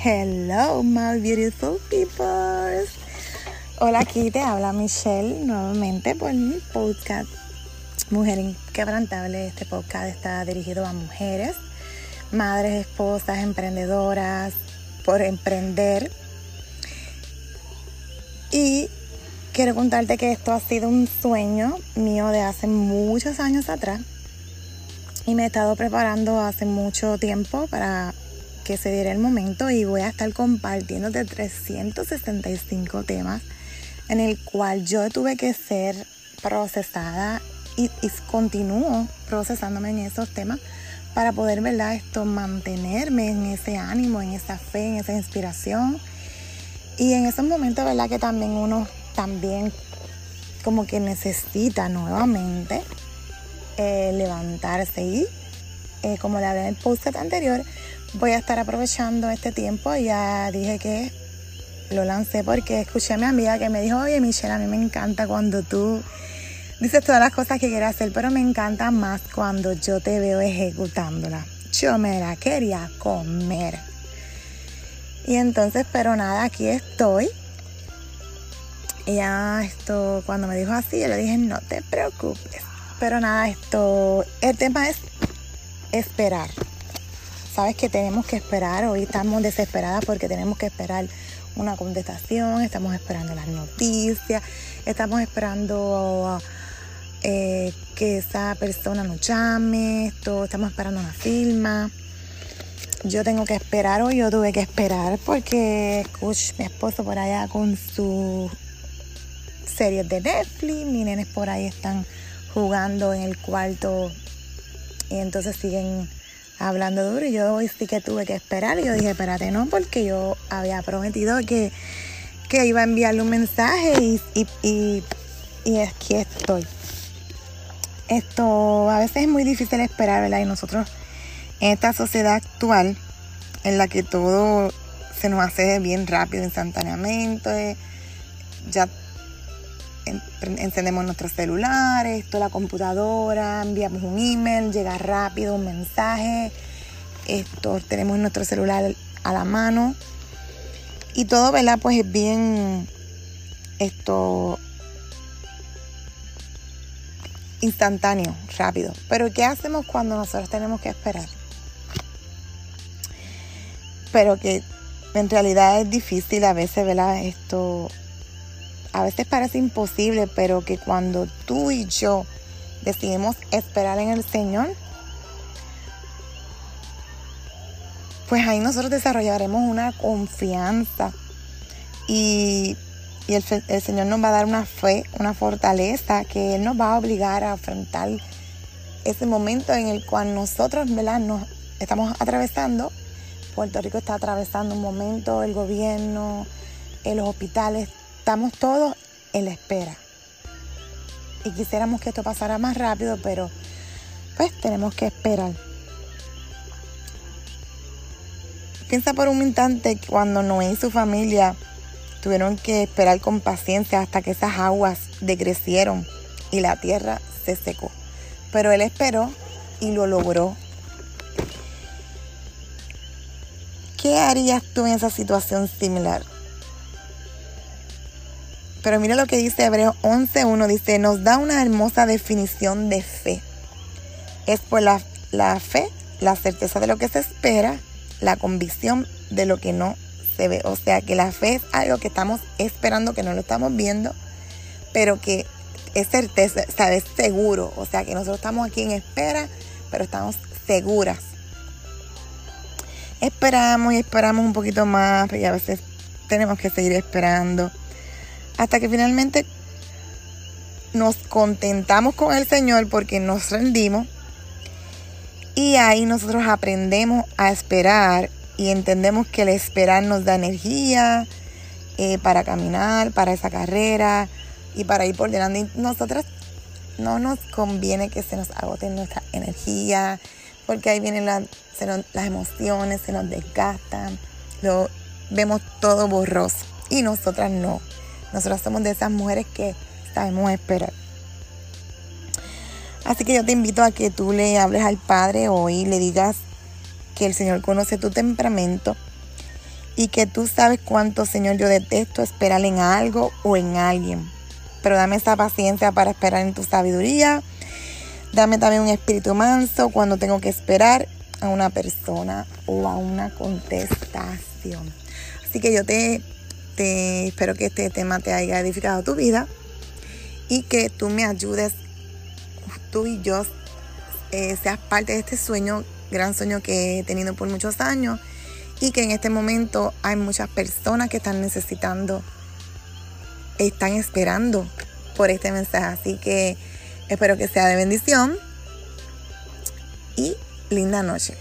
Hello, my beautiful people. Hola, aquí te habla Michelle nuevamente por mi podcast Mujer Inquebrantable. Este podcast está dirigido a mujeres, madres, esposas, emprendedoras, por emprender. Y quiero contarte que esto ha sido un sueño mío de hace muchos años atrás. Y me he estado preparando hace mucho tiempo para que se diera el momento y voy a estar compartiendo de 365 temas en el cual yo tuve que ser procesada y, continúo procesándome en esos temas para poder, ¿verdad? Esto, mantenerme en ese ánimo, en esa fe, en esa inspiración. Y en esos momentos, ¿verdad? Que también uno también como que necesita nuevamente eh, levantarse y eh, como le hablé en el post anterior, voy a estar aprovechando este tiempo. Ya dije que lo lancé porque escuché a mi amiga que me dijo, oye Michelle, a mí me encanta cuando tú dices todas las cosas que quieres hacer, pero me encanta más cuando yo te veo ejecutándola. Yo me la quería comer. Y entonces, pero nada, aquí estoy. Y ya esto, cuando me dijo así, yo le dije, no te preocupes. Pero nada, esto, el tema es esperar sabes que tenemos que esperar, hoy estamos desesperadas porque tenemos que esperar una contestación, estamos esperando las noticias, estamos esperando eh, que esa persona nos llame, esto, estamos esperando una firma. Yo tengo que esperar hoy, yo tuve que esperar porque escuch, mi esposo por allá con su series de Netflix, mis nenes por ahí están jugando en el cuarto y entonces siguen hablando duro y yo hoy sí que tuve que esperar y yo dije, espérate, no, porque yo había prometido que, iba a enviarle un mensaje y, y, y, aquí estoy. Esto a veces es muy difícil esperar, ¿verdad? Y nosotros en esta sociedad actual en la que todo se nos hace bien rápido, instantáneamente, ya encendemos nuestros celulares, toda la computadora, enviamos un email, llega rápido un mensaje, esto tenemos nuestro celular a la mano y todo, ¿verdad? Pues es bien esto instantáneo, rápido. Pero ¿qué hacemos cuando nosotros tenemos que esperar? Pero que en realidad es difícil a veces, ¿verdad? Esto a veces parece imposible, pero que cuando tú y yo decidimos esperar en el Señor, pues ahí nosotros desarrollaremos una confianza y, el, Señor nos va a dar una fe, una fortaleza que Él nos va a obligar a enfrentar ese momento en el cual nosotros ¿verdad? nos estamos atravesando. Puerto Rico está atravesando un momento, el gobierno, en los hospitales estamos todos en la espera. Y quisiéramos que esto pasara más rápido, pero pues tenemos que esperar. Piensa por un instante cuando Noé y su familia tuvieron que esperar con paciencia hasta que esas aguas decrecieron y la tierra se secó. Pero él esperó y lo logró. ¿Qué harías tú en esa situación similar? Pero mira lo que dice Hebreo 11.1, dice, nos da una hermosa definición de fe. Es por la, la fe, la certeza de lo que se espera, la convicción de lo que no se ve. O sea que la fe es algo que estamos esperando, que no lo estamos viendo, pero que es certeza, sabes, seguro. O sea que nosotros estamos aquí en espera, pero estamos seguras. Esperamos y esperamos un poquito más, y a veces tenemos que seguir esperando hasta que finalmente nos contentamos con el Señor porque nos rendimos y ahí nosotros aprendemos a esperar y entendemos que el esperar nos da energía eh, para caminar, para esa carrera y para ir por delante. Y nosotras no nos conviene que se nos agote nuestra energía porque ahí vienen las emociones, se nos desgastan, lo, vemos todo borroso y nosotras no. Nosotros somos de esas mujeres que sabemos esperar. Así que yo te invito a que tú le hables al Padre hoy, le digas que el Señor conoce tu temperamento y que tú sabes cuánto, Señor, yo detesto esperar en algo o en alguien. Pero dame esa paciencia para esperar en tu sabiduría. Dame también un espíritu manso cuando tengo que esperar a una persona o a una contestación. Así que yo te, espero que este tema te haya edificado tu vida y que tú me ayudes, tú y yo, eh, seas parte de este sueño, gran sueño que he tenido por muchos años y que en este momento hay muchas personas que están necesitando, están esperando por este mensaje. Así que espero que sea de bendición y linda noche.